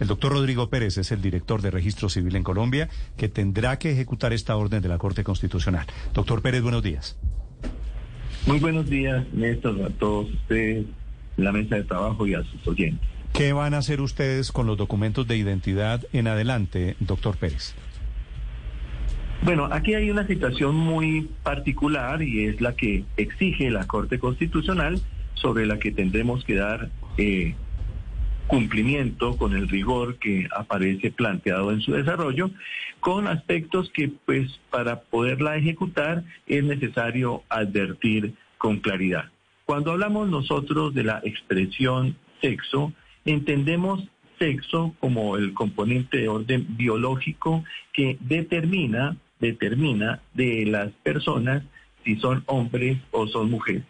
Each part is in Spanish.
El doctor Rodrigo Pérez es el director de Registro Civil en Colombia, que tendrá que ejecutar esta orden de la Corte Constitucional. Doctor Pérez, buenos días. Muy buenos días, Néstor, a todos ustedes, la mesa de trabajo y a sus oyentes. ¿Qué van a hacer ustedes con los documentos de identidad en adelante, doctor Pérez? Bueno, aquí hay una situación muy particular y es la que exige la Corte Constitucional, sobre la que tendremos que dar eh, cumplimiento con el rigor que aparece planteado en su desarrollo, con aspectos que pues para poderla ejecutar es necesario advertir con claridad. Cuando hablamos nosotros de la expresión sexo, entendemos sexo como el componente de orden biológico que determina determina de las personas si son hombres o son mujeres.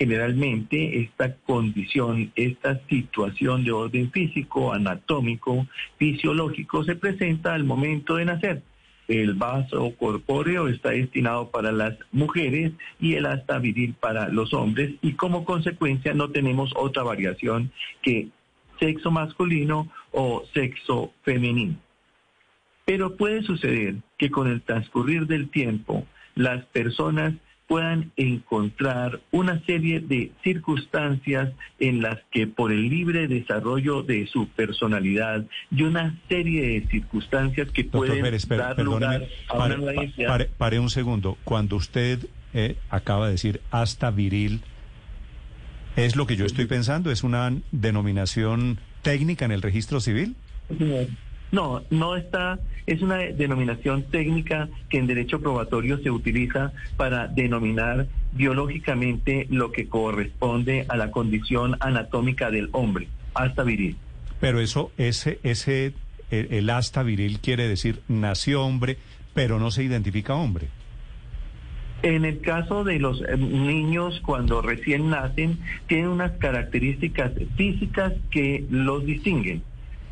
Generalmente esta condición, esta situación de orden físico, anatómico, fisiológico se presenta al momento de nacer. El vaso corpóreo está destinado para las mujeres y el asta viril para los hombres y como consecuencia no tenemos otra variación que sexo masculino o sexo femenino. Pero puede suceder que con el transcurrir del tiempo las personas puedan encontrar una serie de circunstancias en las que por el libre desarrollo de su personalidad y una serie de circunstancias que pueden dar lugar a una pare, un segundo. Cuando usted eh, acaba de decir hasta viril, ¿es lo que yo estoy pensando? ¿Es una denominación técnica en el registro civil? No, no está, es una denominación técnica que en derecho probatorio se utiliza para denominar biológicamente lo que corresponde a la condición anatómica del hombre, hasta viril. Pero eso, ese, ese, el, el hasta viril quiere decir nació hombre, pero no se identifica hombre. En el caso de los eh, niños cuando recién nacen, tienen unas características físicas que los distinguen.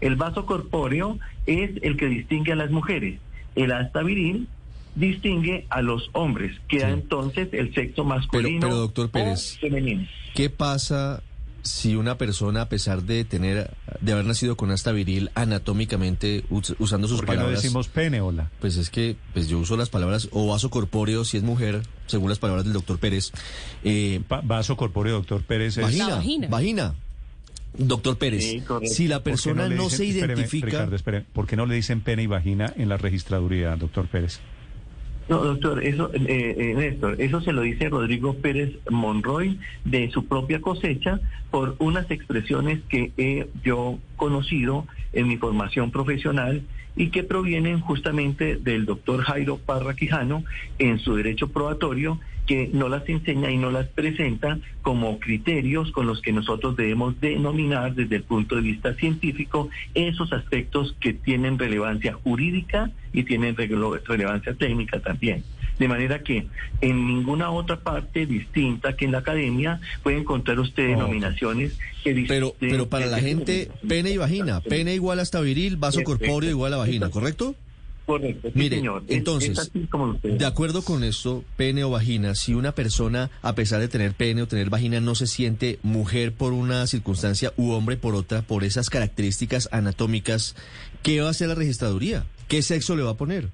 El vaso corpóreo es el que distingue a las mujeres. El asta viril distingue a los hombres. Queda entonces el sexo masculino pero, doctor Pérez, femenino. ¿Qué pasa si una persona, a pesar de tener, de haber nacido con asta viril anatómicamente, usando sus ¿Por qué palabras. no decimos pene, hola? Pues es que pues yo uso las palabras o vaso corpóreo si es mujer, según las palabras del doctor Pérez. Eh, vaso corpóreo, doctor Pérez. Es... Vagina, vagina. Vagina. Doctor Pérez, si la persona no, se identifica... Ricardo, ¿por qué no le dicen pene y vagina en la registraduría, doctor Pérez? No, doctor, eso, eh, eh, Néstor, eso se lo dice Rodrigo Pérez Monroy de su propia cosecha por unas expresiones que he yo conocido en mi formación profesional y que provienen justamente del doctor Jairo Parra Quijano en su derecho probatorio que no las enseña y no las presenta como criterios con los que nosotros debemos denominar desde el punto de vista científico esos aspectos que tienen relevancia jurídica y tienen relevancia técnica también. De manera que en ninguna otra parte distinta que en la academia puede encontrar usted denominaciones que Pero, pero para la gente, pene y vagina, pene igual hasta viril, vaso corpóreo igual a vagina, ¿correcto? Correcto, Mire, señor. entonces, de acuerdo con esto, pene o vagina, si una persona, a pesar de tener pene o tener vagina, no se siente mujer por una circunstancia u hombre por otra, por esas características anatómicas, ¿qué va a hacer la registraduría? ¿Qué sexo le va a poner?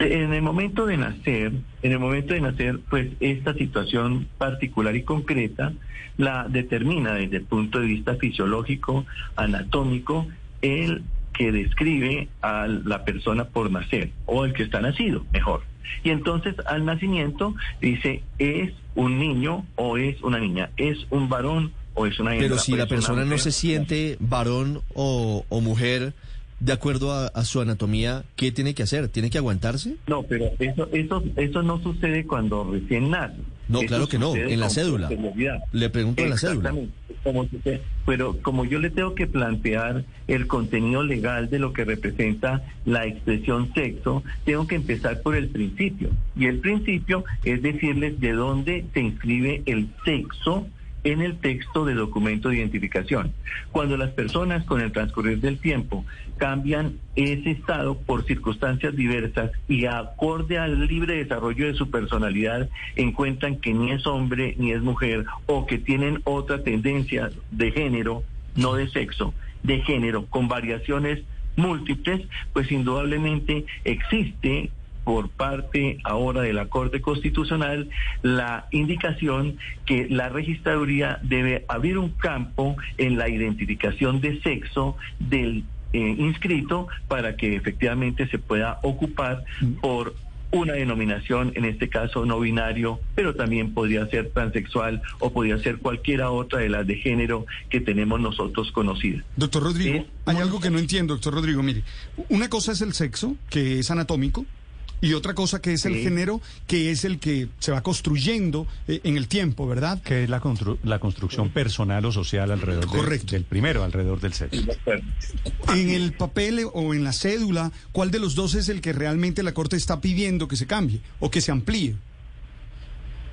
En el momento de nacer, en el momento de nacer, pues esta situación particular y concreta la determina desde el punto de vista fisiológico, anatómico, el que describe a la persona por nacer o el que está nacido, mejor. Y entonces al nacimiento dice es un niño o es una niña, es un varón o es una hembra. Pero si la persona no se siente varón o, o mujer, de acuerdo a, su anatomía, ¿qué tiene que hacer? ¿Tiene que aguantarse? No, pero eso, eso, eso no sucede cuando recién nace. No, claro que no, en la cédula. Le pregunto en la cédula. Como pero como yo le tengo que plantear el contenido legal de lo que representa la expresión sexo, tengo que empezar por el principio. Y el principio es decirles de dónde se inscribe el sexo en el texto de documento de identificación. Cuando las personas con el transcurrir del tiempo cambian ese estado por circunstancias diversas y acorde al libre desarrollo de su personalidad encuentran que ni es hombre ni es mujer o que tienen otra tendencia de género no de sexo, de género, con variaciones múltiples, pues indudablemente existe por parte ahora de la Corte Constitucional la indicación que la registraduría debe abrir un campo en la identificación de sexo del eh, inscrito para que efectivamente se pueda ocupar por una denominación, en este caso no binario, pero también podría ser transexual o podría ser cualquiera otra de las de género que tenemos nosotros conocidas. Doctor Rodrigo, hay algo que no entiendo, doctor Rodrigo. Mire, una cosa es el sexo, que es anatómico, y otra cosa que es el género, que es el que se va construyendo eh, en el tiempo, ¿verdad? Que es la, la construcción personal o social alrededor del primero, alrededor del sexo. En el papel o en la cédula, ¿cuál de los dos es el que realmente la Corte está pidiendo que se cambie o que se amplíe?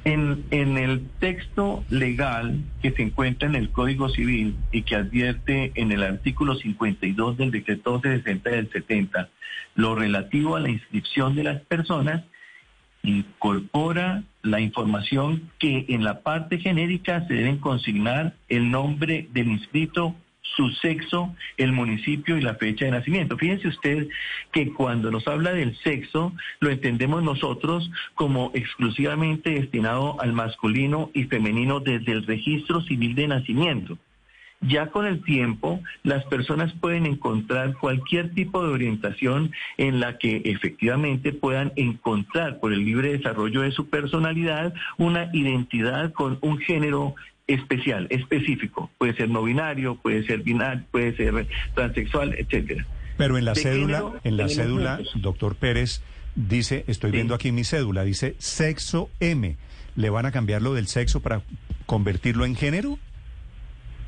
En, el texto legal que se encuentra en el Código Civil y que advierte en el artículo 52 del decreto 1260 del 70, lo relativo a la inscripción de las personas, incorpora la información que en la parte genérica se deben consignar el nombre del inscrito su sexo, el municipio y la fecha de nacimiento. Fíjense usted que cuando nos habla del sexo, lo entendemos nosotros como exclusivamente destinado al masculino y femenino desde el registro civil de nacimiento. Ya con el tiempo, las personas pueden encontrar cualquier tipo de orientación en la que efectivamente puedan encontrar por el libre desarrollo de su personalidad una identidad con un género especial, específico. Puede ser no binario, puede ser binario, puede ser transexual, etcétera. Pero en la cédula, en la cédula, doctor Pérez dice, estoy viendo aquí mi cédula, dice sexo M. ¿Le van a cambiar lo del sexo para convertirlo en género?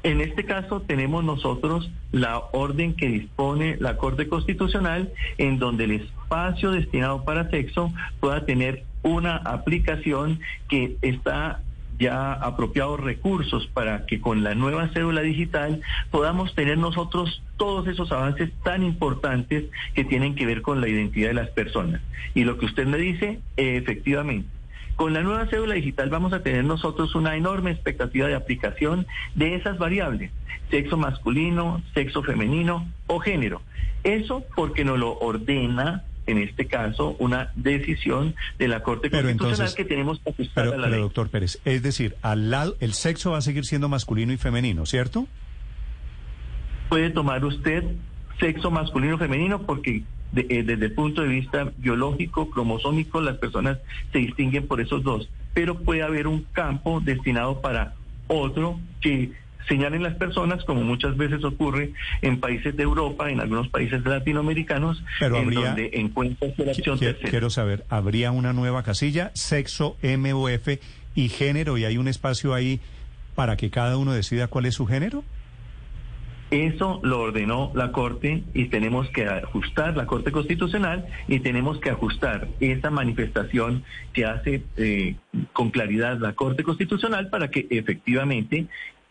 En este caso tenemos nosotros la orden que dispone la Corte Constitucional en donde el espacio destinado para sexo pueda tener una aplicación que está ya apropiados recursos para que con la nueva cédula digital podamos tener nosotros todos esos avances tan importantes que tienen que ver con la identidad de las personas. Y lo que usted me dice, efectivamente. Con la nueva cédula digital vamos a tener nosotros una enorme expectativa de aplicación de esas variables, sexo masculino, sexo femenino o género. Eso porque nos lo ordena en este caso, una decisión de la Corte Constitucional que tenemos que ajustar a la pero, doctor Pérez, es decir, al lado, el sexo va a seguir siendo masculino y femenino, ¿cierto? Puede tomar usted sexo masculino o femenino porque eh, desde el punto de vista biológico, cromosómico, las personas se distinguen por esos dos, pero puede haber un campo destinado para otro que señalen las personas, como muchas veces ocurre en países de Europa, en algunos países latinoamericanos, en donde encuentran la opción quiero, quiero saber, ¿habría una nueva casilla, sexo, MOF y género, y hay un espacio ahí para que cada uno decida cuál es su género? Eso lo ordenó la Corte y tenemos que ajustar, la Corte Constitucional, y tenemos que ajustar esa manifestación que hace eh, con claridad la Corte Constitucional para que efectivamente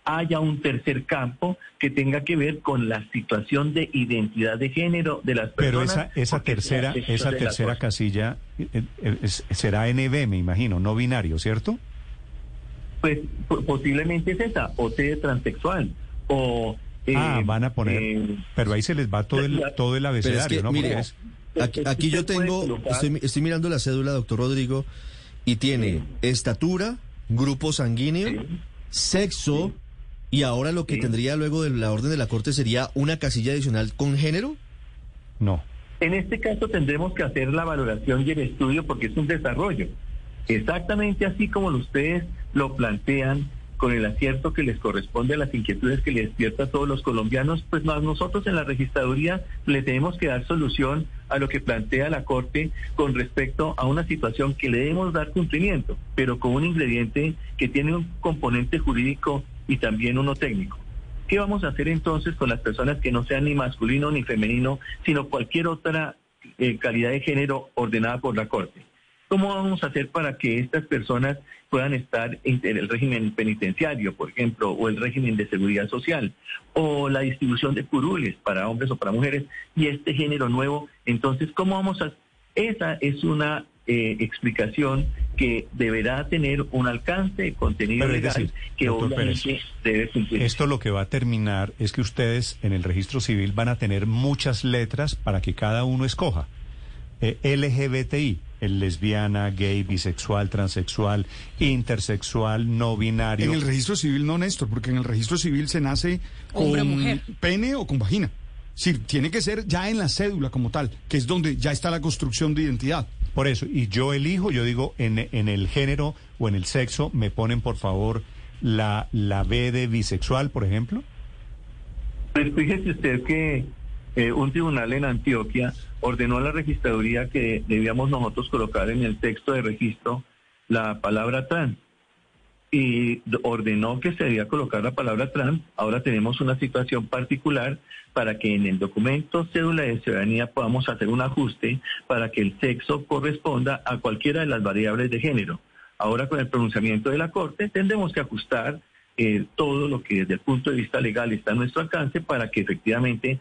haya un tercer campo que tenga que ver con la situación de identidad de género de las personas. Pero esa, esa tercera, esa tercera casilla eh, eh, será NB, me imagino, no binario, ¿cierto? Pues posiblemente es esa, o T transexual, o... Eh, ah, van a poner, pero ahí se les va todo el, todo el abecedario, ¿no? Mire, aquí, yo tengo, estoy, estoy, mirando la cédula, doctor Rodrigo, y tiene estatura, grupo sanguíneo, sexo, ¿Y ahora lo que tendría luego de la orden de la Corte sería una casilla adicional con género? No. En este caso tendremos que hacer la valoración y el estudio porque es un desarrollo. Exactamente así como ustedes lo plantean, con el acierto que les corresponde a las inquietudes que le despierta a todos los colombianos, pues nosotros en la registraduría le tenemos que dar solución a lo que plantea la Corte con respecto a una situación que le debemos dar cumplimiento, pero con un ingrediente que tiene un componente jurídico y también uno técnico. ¿Qué vamos a hacer entonces con las personas que no sean ni masculino ni femenino, sino cualquier otra eh, calidad de género ordenada por la Corte? ¿Cómo vamos a hacer para que estas personas puedan estar en el régimen penitenciario, por ejemplo, o el régimen de seguridad social, o la distribución de curules para hombres o para mujeres, y este género nuevo? Entonces, ¿cómo vamos a...? Esa es una eh, explicación que deberá tener un alcance de contenido legal que obviamente debe cumplir. Esto lo que va a terminar es que ustedes en el registro civil van a tener muchas letras para que cada uno escoja. Eh, LGBTI, el lesbiana, gay, bisexual, transexual, intersexual, no binario. En el registro civil no, Néstor, porque en el registro civil se nace con pene o con vagina. Sí, tiene que ser ya en la cédula como tal, que es donde ya está la construcción de identidad. Por eso, y yo elijo, yo digo, en, el género o en el sexo, me ponen por favor la, la B de bisexual, por ejemplo. Pues fíjese usted que eh, un tribunal en Antioquia ordenó a la registraduría que debíamos nosotros colocar en el texto de registro la palabra trans y ordenó que se debía colocar la palabra trans. Ahora tenemos una situación particular para que en el documento cédula de ciudadanía podamos hacer un ajuste para que el sexo corresponda a cualquiera de las variables de género. Ahora con el pronunciamiento de la Corte tendremos que ajustar eh, todo lo que desde el punto de vista legal está a nuestro alcance para que efectivamente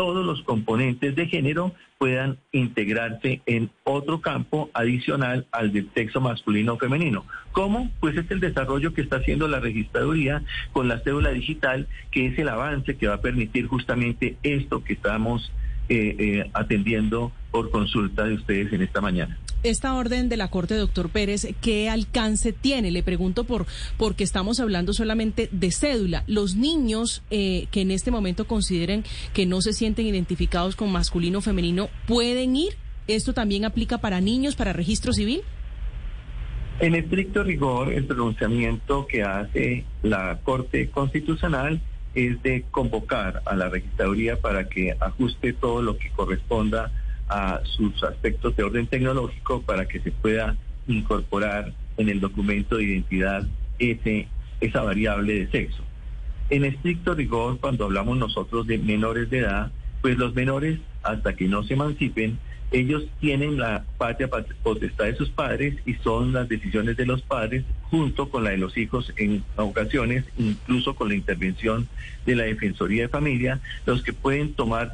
todos los componentes de género puedan integrarse en otro campo adicional al del sexo masculino o femenino. ¿Cómo? Pues es el desarrollo que está haciendo la registraduría con la cédula digital, que es el avance que va a permitir justamente esto que estamos eh, eh, atendiendo por consulta de ustedes en esta mañana esta orden de la Corte, doctor Pérez, ¿qué alcance tiene? Le pregunto por porque estamos hablando solamente de cédula. Los niños eh, que en este momento consideren que no se sienten identificados con masculino o femenino, ¿pueden ir? ¿Esto también aplica para niños, para registro civil? En estricto rigor, el pronunciamiento que hace la Corte Constitucional es de convocar a la registraduría para que ajuste todo lo que corresponda a sus aspectos de orden tecnológico para que se pueda incorporar en el documento de identidad ese, esa variable de sexo. En estricto rigor, cuando hablamos nosotros de menores de edad, pues los menores, hasta que no se emancipen, ellos tienen la patria potestad de sus padres y son las decisiones de los padres junto con la de los hijos en ocasiones, incluso con la intervención de la Defensoría de Familia, los que pueden tomar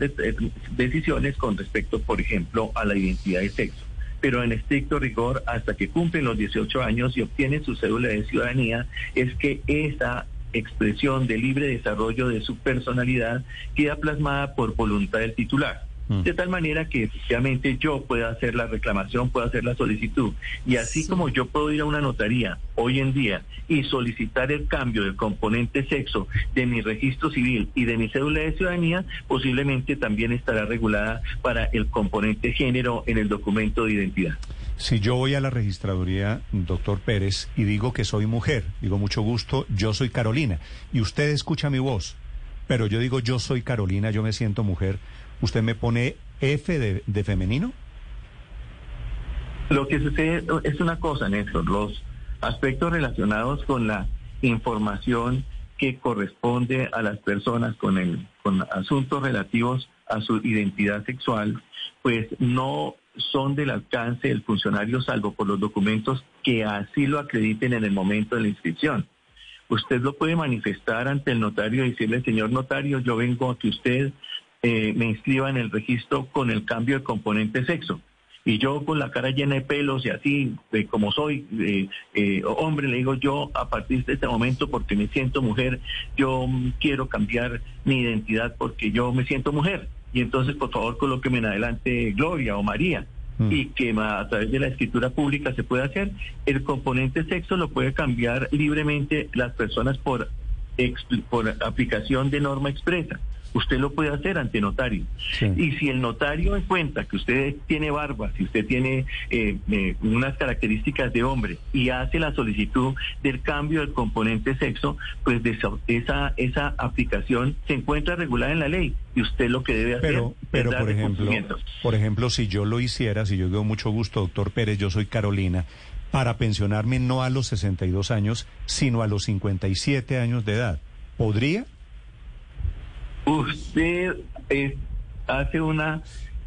decisiones con respecto, por ejemplo, a la identidad de sexo. Pero en estricto rigor, hasta que cumplen los 18 años y obtienen su cédula de ciudadanía, es que esa expresión de libre desarrollo de su personalidad queda plasmada por voluntad del titular. Mm. de tal manera que efectivamente yo pueda hacer la reclamación, pueda hacer la solicitud. Y así como yo puedo ir a una notaría hoy en día y solicitar el cambio del componente sexo de mi registro civil y de mi cédula de ciudadanía, posiblemente también estará regulada para el componente género en el documento de identidad. Si yo voy a la registraduría, doctor Pérez, y digo que soy mujer, digo mucho gusto, yo soy Carolina, y usted escucha mi voz, pero yo digo yo soy Carolina, yo me siento mujer, ¿Usted me pone F de, femenino? Lo que sucede es una cosa, Néstor, los aspectos relacionados con la información que corresponde a las personas con, el, con asuntos relativos a su identidad sexual, pues no son del alcance del funcionario salvo por los documentos que así lo acrediten en el momento de la inscripción. Usted lo puede manifestar ante el notario y decirle, señor notario, yo vengo a que usted eh, me inscriba en el registro con el cambio de componente sexo. Y yo con la cara llena de pelos y así, como soy eh, hombre, le digo yo a partir de este momento, porque me siento mujer, yo quiero cambiar mi identidad porque yo me siento mujer. Y entonces, por favor, colóqueme en adelante Gloria o María. Mm. y que a través de la escritura pública se puede hacer. El componente sexo lo puede cambiar libremente las personas por, por aplicación de norma expresa usted lo puede hacer ante notario. Y si el notario encuentra que usted tiene barba, si usted tiene eh, eh, unas características de hombre y hace la solicitud del cambio del componente sexo, pues esa, esa aplicación se encuentra regulada en la ley y usted lo que debe hacer pero, pero por ejemplo, por ejemplo, si yo lo hiciera, si yo digo mucho gusto, doctor Pérez, yo soy Carolina, para pensionarme no a los 62 años, sino a los 57 años de edad, ¿podría? Usted hace una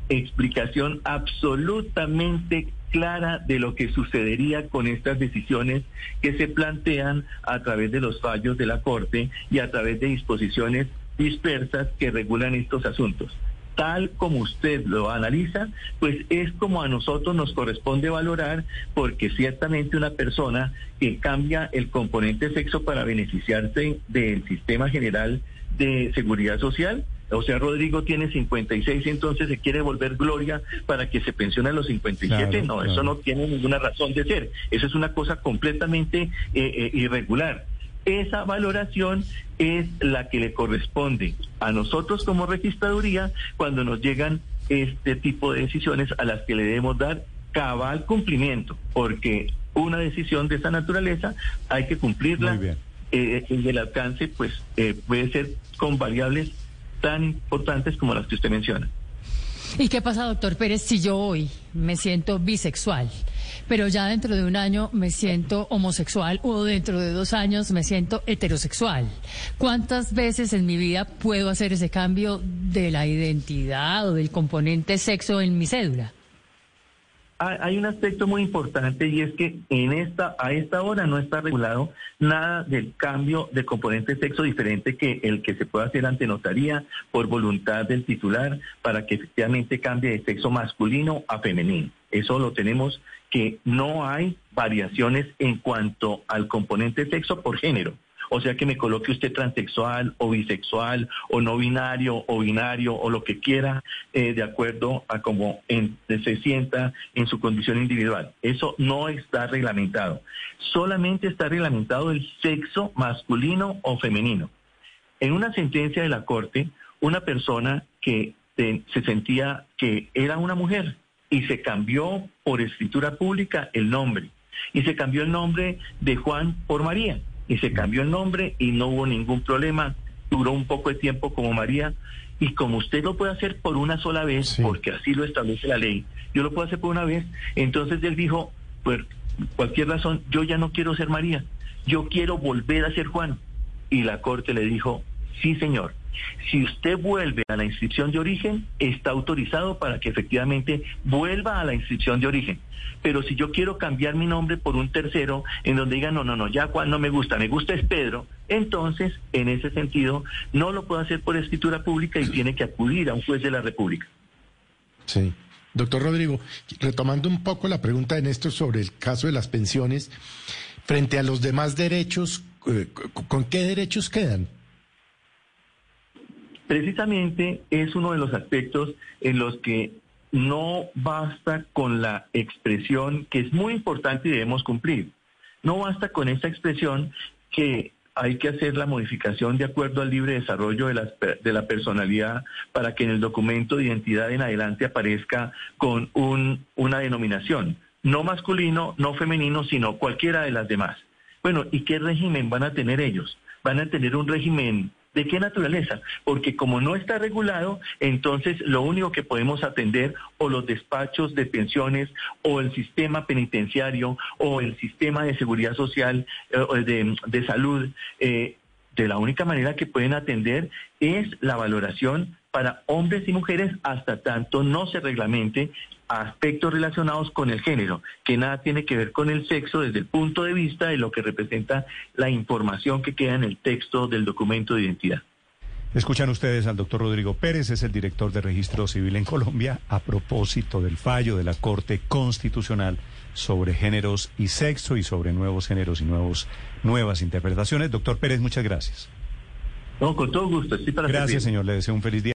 explicación absolutamente clara de lo que sucedería con estas decisiones que se plantean a través de los fallos de la Corte y a través de disposiciones dispersas que regulan estos asuntos. tal como usted lo analiza, pues es como a nosotros nos corresponde valorar, porque ciertamente una persona que cambia el componente sexo para beneficiarse del sistema general de seguridad social, o sea, Rodrigo tiene 56 y entonces se quiere volver Gloria para que se pensione a los 57. no, eso no tiene ninguna razón de ser. Eso es una cosa completamente eh, eh, irregular. Esa valoración es la que le corresponde a nosotros como registraduría cuando nos llegan este tipo de decisiones a las que le debemos dar cabal cumplimiento, porque una decisión de esa naturaleza hay que cumplirla. Muy eh, el alcance pues puede ser con variables tan importantes como las que usted menciona. ¿Y qué pasa, doctor Pérez, si yo hoy me siento bisexual, pero ya dentro de un año me siento homosexual o dentro de dos años me siento heterosexual? ¿Cuántas veces en mi vida puedo hacer ese cambio de la identidad o del componente sexo en mi cédula? Hay un aspecto muy importante y es que en esta a esta hora no está regulado nada del cambio de componente sexo diferente que el que se puede hacer ante notaría por voluntad del titular para que efectivamente cambie de sexo masculino a femenino. Eso lo tenemos que no hay variaciones en cuanto al componente sexo por género. O sea que me coloque usted transexual o bisexual o no binario o binario o lo que quiera eh, de acuerdo a cómo se sienta en su condición individual. Eso no está reglamentado. Solamente está reglamentado el sexo masculino o femenino. En una sentencia de la Corte, una persona que se sentía que era una mujer y se cambió por escritura pública el nombre y se cambió el nombre de Juan por María y se cambió el nombre y no hubo ningún problema. Duró un poco de tiempo como María y como usted lo puede hacer por una sola vez, porque así lo establece la ley, yo lo puedo hacer por una vez, entonces él dijo, por cualquier razón, yo ya no quiero ser María, yo quiero volver a ser Juan. Y la corte le dijo, sí señor, si usted vuelve a la inscripción de origen, está autorizado para que efectivamente vuelva a la inscripción de origen. Pero si yo quiero cambiar mi nombre por un tercero, en donde diga, no, no, no, ya Juan no me gusta, me gusta es Pedro, entonces, en ese sentido, no lo puedo hacer por escritura pública y tiene que acudir a un juez de la República. Sí. Doctor Rodrigo, retomando un poco la pregunta de Néstor sobre el caso de las pensiones, frente a los demás derechos, eh, ¿con qué derechos quedan? Precisamente es uno de los aspectos en los que no basta con la expresión que es muy importante y debemos cumplir. No basta con esta expresión que hay que hacer la modificación de acuerdo al libre desarrollo de la, de la personalidad para que en el documento de identidad en adelante aparezca con un, una denominación, no masculino, no femenino, sino cualquiera de las demás. Bueno, ¿y qué régimen van a tener ellos? Van a tener un régimen ¿De qué naturaleza? Porque como no está regulado, entonces lo único que podemos atender o los despachos de pensiones o el sistema penitenciario o el sistema de seguridad social eh, de, de, salud, eh, de la única manera que pueden atender es la valoración para hombres y mujeres hasta tanto no se reglamente aspectos relacionados con el género, que nada tiene que ver con el sexo desde el punto de vista de lo que representa la información que queda en el texto del documento de identidad. Escuchan ustedes al doctor Rodrigo Pérez, es el director de Registro Civil en Colombia, a propósito del fallo de la Corte Constitucional sobre géneros y sexo y sobre nuevos géneros y nuevos, nuevas interpretaciones. Doctor Pérez, muchas gracias. No, con todo gusto. gracias, señor. Le deseo un feliz día.